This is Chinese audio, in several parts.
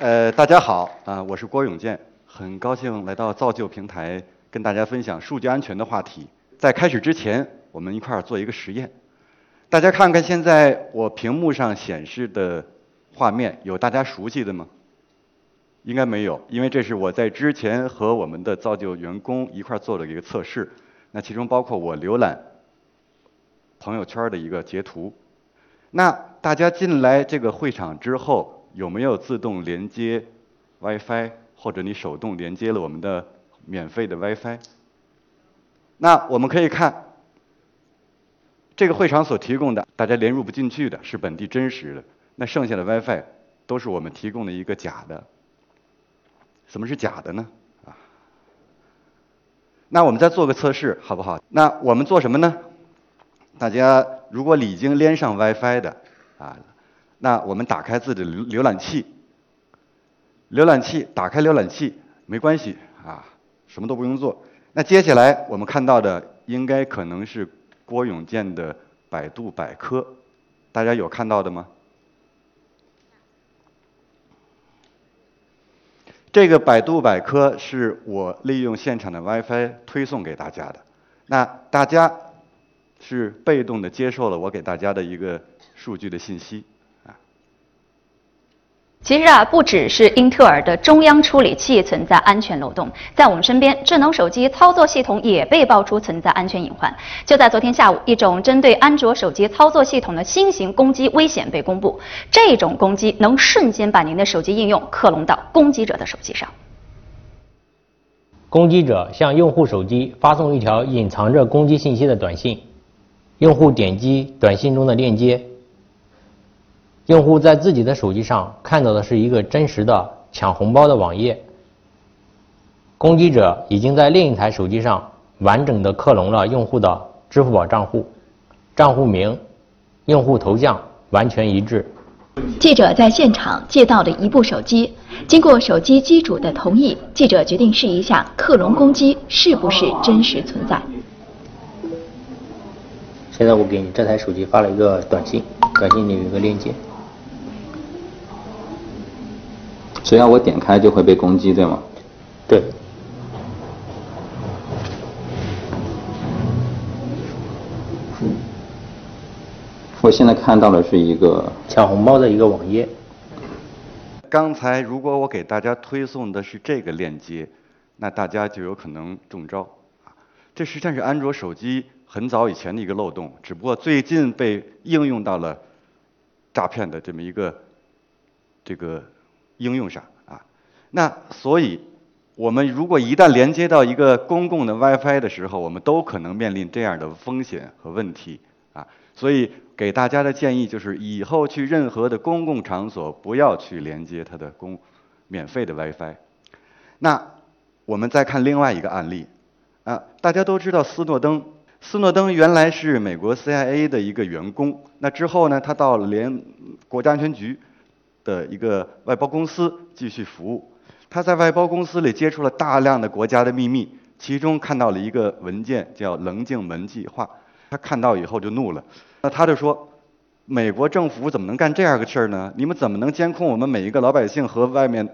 呃，大家好啊，我是郭永健，很高兴来到造就平台跟大家分享数据安全的话题。在开始之前，我们一块儿做一个实验。大家看看现在我屏幕上显示的画面，有大家熟悉的吗？应该没有，因为这是我在之前和我们的造就员工一块儿做的一个测试。那其中包括我浏览朋友圈的一个截图。那大家进来这个会场之后，有没有自动连接 WiFi，或者你手动连接了我们的免费的 WiFi？那我们可以看这个会场所提供的，大家连入不进去的是本地真实的，那剩下的 WiFi 都是我们提供的一个假的。什么是假的呢？啊，那我们再做个测试，好不好？那我们做什么呢？大家如果已经连上 WiFi 的啊，那我们打开自己的浏浏览器，浏览器打开浏览器没关系啊，什么都不用做。那接下来我们看到的应该可能是郭永健的百度百科，大家有看到的吗？这个百度百科是我利用现场的 WiFi 推送给大家的，那大家是被动的接受了我给大家的一个数据的信息。其实啊，不只是英特尔的中央处理器存在安全漏洞，在我们身边，智能手机操作系统也被爆出存在安全隐患。就在昨天下午，一种针对安卓手机操作系统的新型攻击危险被公布。这种攻击能瞬间把您的手机应用克隆到攻击者的手机上。攻击者向用户手机发送一条隐藏着攻击信息的短信，用户点击短信中的链接。用户在自己的手机上看到的是一个真实的抢红包的网页，攻击者已经在另一台手机上完整的克隆了用户的支付宝账户，账户名、用户头像完全一致。记者在现场借到了一部手机，经过手机机主的同意，记者决定试一下克隆攻击是不是真实存在。现在我给你这台手机发了一个短信，短信里有一个链接。只要我点开就会被攻击，对吗？对。我现在看到的是一个抢红包的一个网页。刚才如果我给大家推送的是这个链接，那大家就有可能中招。这实际上是安卓手机很早以前的一个漏洞，只不过最近被应用到了诈骗的这么一个这个。应用上啊，那所以，我们如果一旦连接到一个公共的 WiFi 的时候，我们都可能面临这样的风险和问题啊。所以给大家的建议就是，以后去任何的公共场所，不要去连接它的公免费的 WiFi。那我们再看另外一个案例啊，大家都知道斯诺登，斯诺登原来是美国 CIA 的一个员工，那之后呢，他到联国家安全局。的一个外包公司继续服务，他在外包公司里接触了大量的国家的秘密，其中看到了一个文件叫“棱镜门计划”，他看到以后就怒了，那他就说：“美国政府怎么能干这样个事儿呢？你们怎么能监控我们每一个老百姓和外面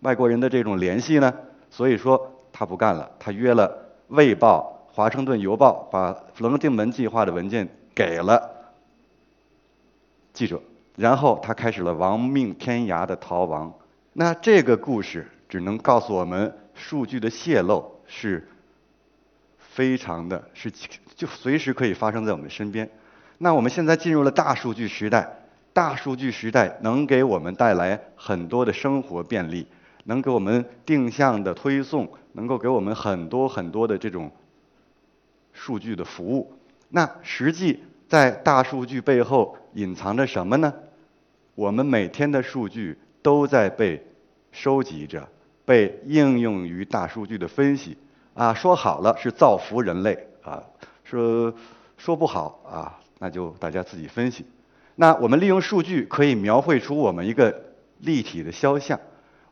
外国人的这种联系呢？”所以说他不干了，他约了《卫报》《华盛顿邮报》，把“棱镜门计划”的文件给了记者。然后他开始了亡命天涯的逃亡。那这个故事只能告诉我们，数据的泄露是非常的，是就随时可以发生在我们身边。那我们现在进入了大数据时代，大数据时代能给我们带来很多的生活便利，能给我们定向的推送，能够给我们很多很多的这种数据的服务。那实际在大数据背后隐藏着什么呢？我们每天的数据都在被收集着，被应用于大数据的分析。啊，说好了是造福人类啊，说说不好啊，那就大家自己分析。那我们利用数据可以描绘出我们一个立体的肖像。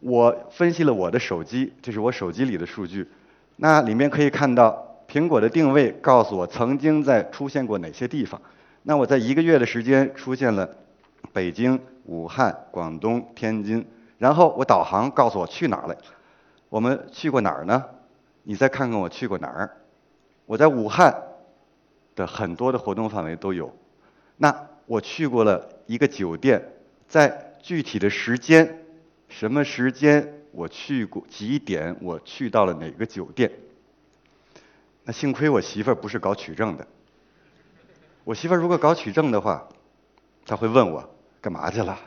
我分析了我的手机，这是我手机里的数据。那里面可以看到苹果的定位告诉我曾经在出现过哪些地方。那我在一个月的时间出现了北京。武汉、广东、天津，然后我导航告诉我去哪儿了。我们去过哪儿呢？你再看看我去过哪儿。我在武汉的很多的活动范围都有。那我去过了一个酒店，在具体的时间，什么时间我去过，几点我去到了哪个酒店。那幸亏我媳妇儿不是搞取证的。我媳妇儿如果搞取证的话，她会问我干嘛去了。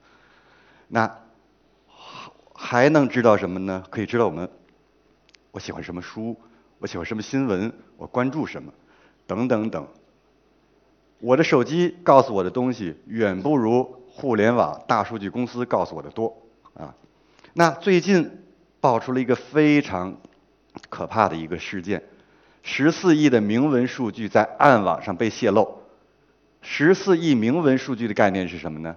那还能知道什么呢？可以知道我们我喜欢什么书，我喜欢什么新闻，我关注什么，等等等。我的手机告诉我的东西远不如互联网大数据公司告诉我的多啊。那最近爆出了一个非常可怕的一个事件。十四亿的明文数据在暗网上被泄露。十四亿明文数据的概念是什么呢？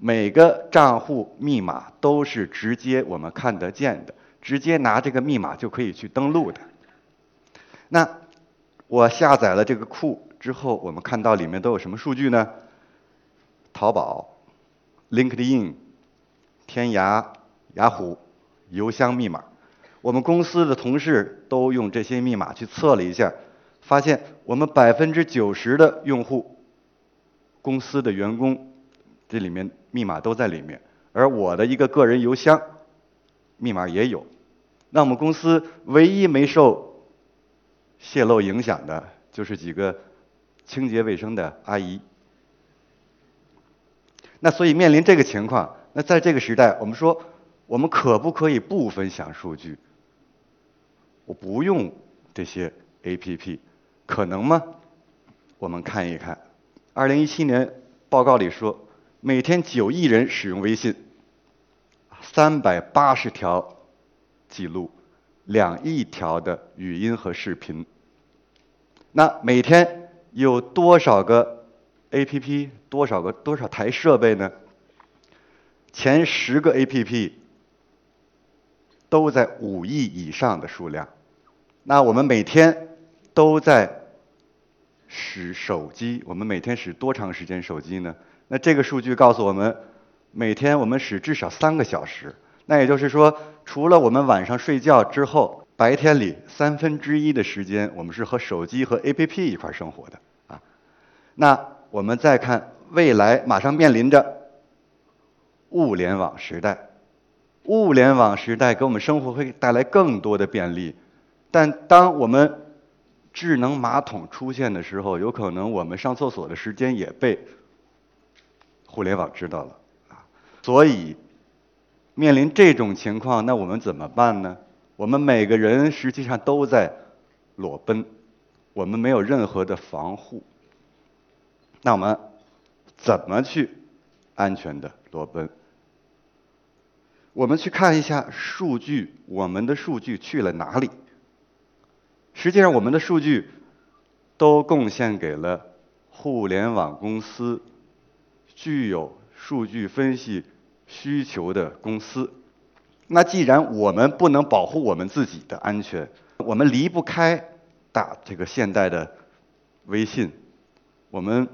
每个账户密码都是直接我们看得见的，直接拿这个密码就可以去登录的。那我下载了这个库之后，我们看到里面都有什么数据呢？淘宝、LinkedIn、天涯、雅虎、邮箱密码。我们公司的同事都用这些密码去测了一下，发现我们百分之九十的用户、公司的员工，这里面密码都在里面。而我的一个个人邮箱密码也有。那我们公司唯一没受泄露影响的，就是几个清洁卫生的阿姨。那所以面临这个情况，那在这个时代，我们说，我们可不可以不分享数据？我不用这些 APP，可能吗？我们看一看，二零一七年报告里说，每天九亿人使用微信，三百八十条记录，两亿条的语音和视频。那每天有多少个 APP？多少个多少台设备呢？前十个 APP 都在五亿以上的数量。那我们每天都在使手机，我们每天使多长时间手机呢？那这个数据告诉我们，每天我们使至少三个小时。那也就是说，除了我们晚上睡觉之后，白天里三分之一的时间，我们是和手机和 APP 一块生活的啊。那我们再看未来，马上面临着物联网时代，物联网时代给我们生活会带来更多的便利。但当我们智能马桶出现的时候，有可能我们上厕所的时间也被互联网知道了啊。所以面临这种情况，那我们怎么办呢？我们每个人实际上都在裸奔，我们没有任何的防护。那我们怎么去安全的裸奔？我们去看一下数据，我们的数据去了哪里？实际上，我们的数据都贡献给了互联网公司，具有数据分析需求的公司。那既然我们不能保护我们自己的安全，我们离不开大这个现代的微信，我们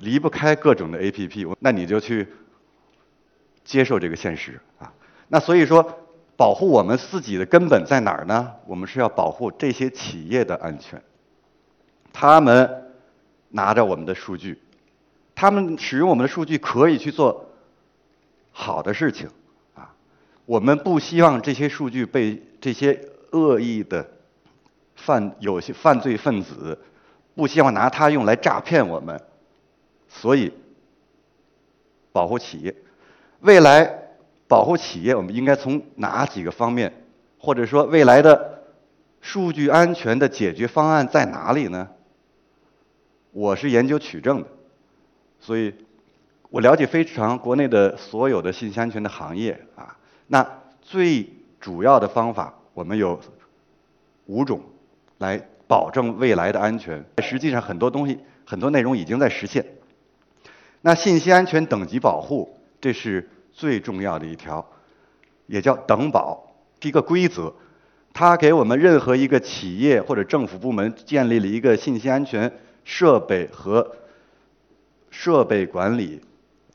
离不开各种的 APP，那你就去接受这个现实啊。那所以说。保护我们自己的根本在哪儿呢？我们是要保护这些企业的安全。他们拿着我们的数据，他们使用我们的数据可以去做好的事情啊。我们不希望这些数据被这些恶意的犯有些犯罪分子不希望拿它用来诈骗我们，所以保护企业未来。保护企业，我们应该从哪几个方面，或者说未来的数据安全的解决方案在哪里呢？我是研究取证的，所以我了解非常国内的所有的信息安全的行业啊。那最主要的方法，我们有五种来保证未来的安全。实际上很多东西、很多内容已经在实现。那信息安全等级保护，这是。最重要的一条，也叫等保一个规则，它给我们任何一个企业或者政府部门建立了一个信息安全设备和设备管理、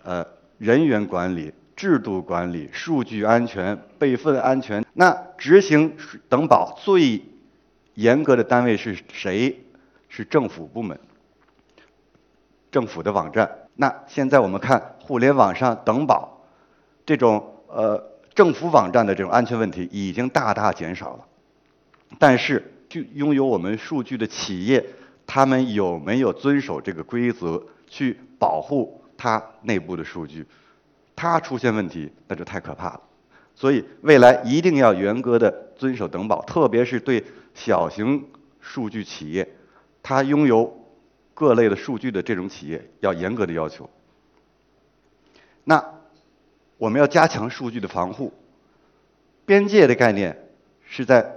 呃人员管理制度管理、数据安全、备份安全。那执行等保最严格的单位是谁？是政府部门、政府的网站。那现在我们看互联网上等保这种呃政府网站的这种安全问题已经大大减少了，但是就拥有我们数据的企业，他们有没有遵守这个规则去保护它内部的数据？它出现问题那就太可怕了。所以未来一定要严格的遵守等保，特别是对小型数据企业，它拥有。各类的数据的这种企业要严格的要求。那我们要加强数据的防护。边界的概念是在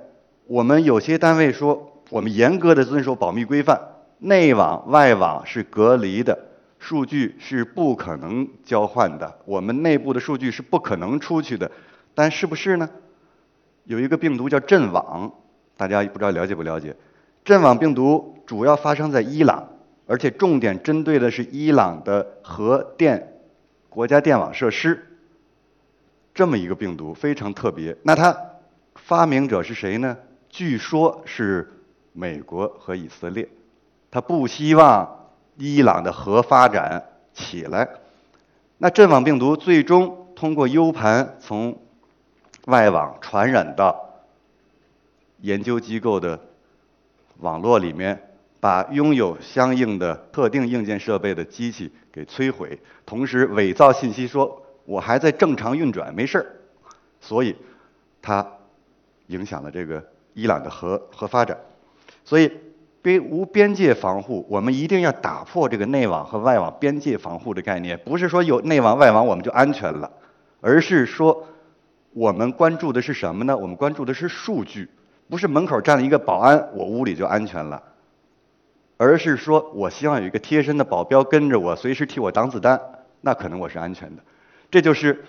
我们有些单位说，我们严格的遵守保密规范，内网外网是隔离的，数据是不可能交换的，我们内部的数据是不可能出去的。但是不是呢？有一个病毒叫阵网，大家不知道了解不了解？阵网病毒主要发生在伊朗。而且重点针对的是伊朗的核电国家电网设施，这么一个病毒非常特别。那它发明者是谁呢？据说是美国和以色列。他不希望伊朗的核发展起来。那阵网病毒最终通过 U 盘从外网传染到研究机构的网络里面。把拥有相应的特定硬件设备的机器给摧毁，同时伪造信息说我还在正常运转，没事儿，所以它影响了这个伊朗的核核发展。所以边无边界防护，我们一定要打破这个内网和外网边界防护的概念，不是说有内网外网我们就安全了，而是说我们关注的是什么呢？我们关注的是数据，不是门口站了一个保安，我屋里就安全了。而是说，我希望有一个贴身的保镖跟着我，随时替我挡子弹，那可能我是安全的。这就是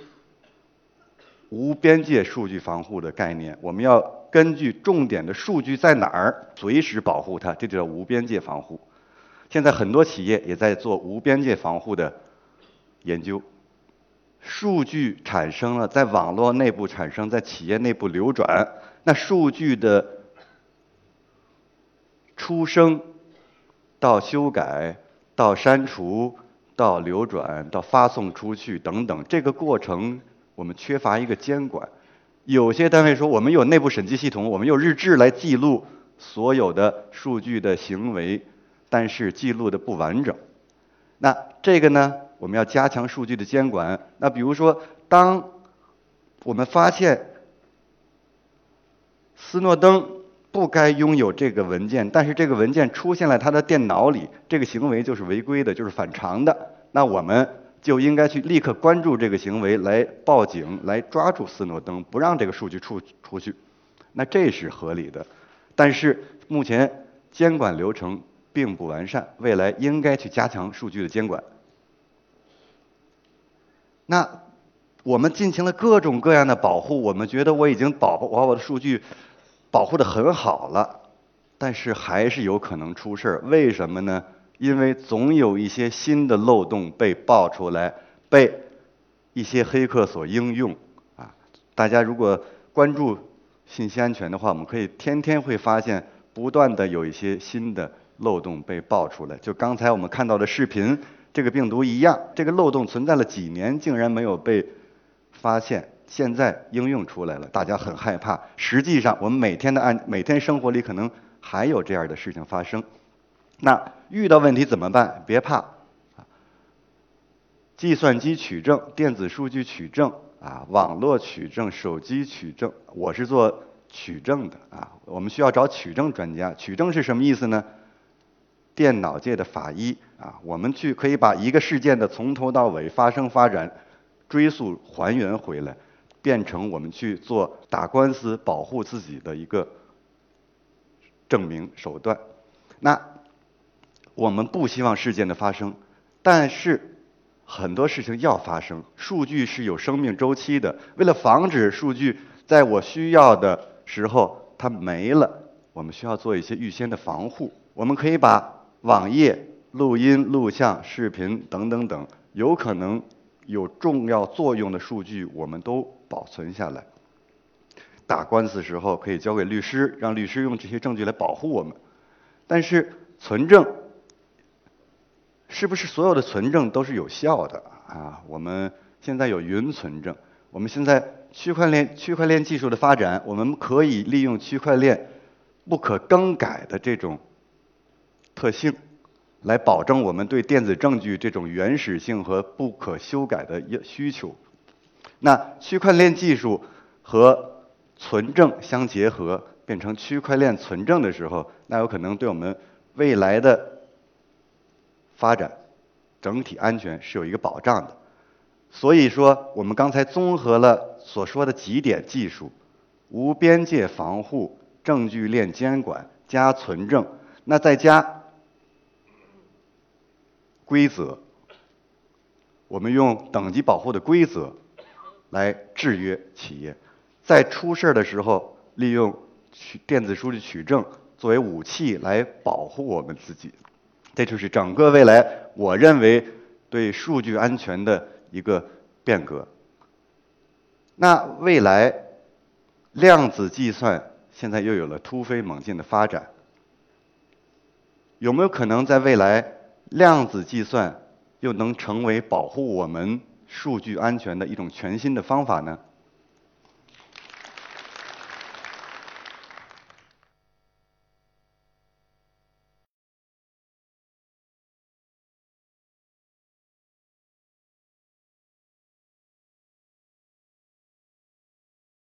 无边界数据防护的概念。我们要根据重点的数据在哪儿，随时保护它，这就叫无边界防护。现在很多企业也在做无边界防护的研究。数据产生了，在网络内部产生，在企业内部流转，那数据的出生。到修改，到删除，到流转，到发送出去等等，这个过程我们缺乏一个监管。有些单位说我们有内部审计系统，我们有日志来记录所有的数据的行为，但是记录的不完整。那这个呢，我们要加强数据的监管。那比如说，当我们发现斯诺登。不该拥有这个文件，但是这个文件出现在他的电脑里，这个行为就是违规的，就是反常的。那我们就应该去立刻关注这个行为，来报警，来抓住斯诺登，不让这个数据出出去。那这是合理的，但是目前监管流程并不完善，未来应该去加强数据的监管。那我们进行了各种各样的保护，我们觉得我已经保护我的数据。保护的很好了，但是还是有可能出事儿。为什么呢？因为总有一些新的漏洞被爆出来，被一些黑客所应用。啊，大家如果关注信息安全的话，我们可以天天会发现不断的有一些新的漏洞被爆出来。就刚才我们看到的视频，这个病毒一样，这个漏洞存在了几年，竟然没有被发现。现在应用出来了，大家很害怕。实际上，我们每天的按每天生活里可能还有这样的事情发生。那遇到问题怎么办？别怕，计算机取证、电子数据取证啊，网络取证、手机取证，我是做取证的啊。我们需要找取证专家。取证是什么意思呢？电脑界的法医啊，我们去可以把一个事件的从头到尾发生发展追溯还原回来。变成我们去做打官司保护自己的一个证明手段。那我们不希望事件的发生，但是很多事情要发生。数据是有生命周期的，为了防止数据在我需要的时候它没了，我们需要做一些预先的防护。我们可以把网页、录音、录像、视频等等等有可能有重要作用的数据，我们都保存下来。打官司时候可以交给律师，让律师用这些证据来保护我们。但是存证是不是所有的存证都是有效的啊？我们现在有云存证，我们现在区块链区块链技术的发展，我们可以利用区块链不可更改的这种特性，来保证我们对电子证据这种原始性和不可修改的要需求。那区块链技术和存证相结合，变成区块链存证的时候，那有可能对我们未来的发展整体安全是有一个保障的。所以说，我们刚才综合了所说的几点技术：无边界防护、证据链监管加存证，那再加规则，我们用等级保护的规则来制约企业。在出事儿的时候，利用取电子数据取证作为武器来保护我们自己，这就是整个未来我认为对数据安全的一个变革。那未来量子计算现在又有了突飞猛进的发展，有没有可能在未来量子计算又能成为保护我们数据安全的一种全新的方法呢？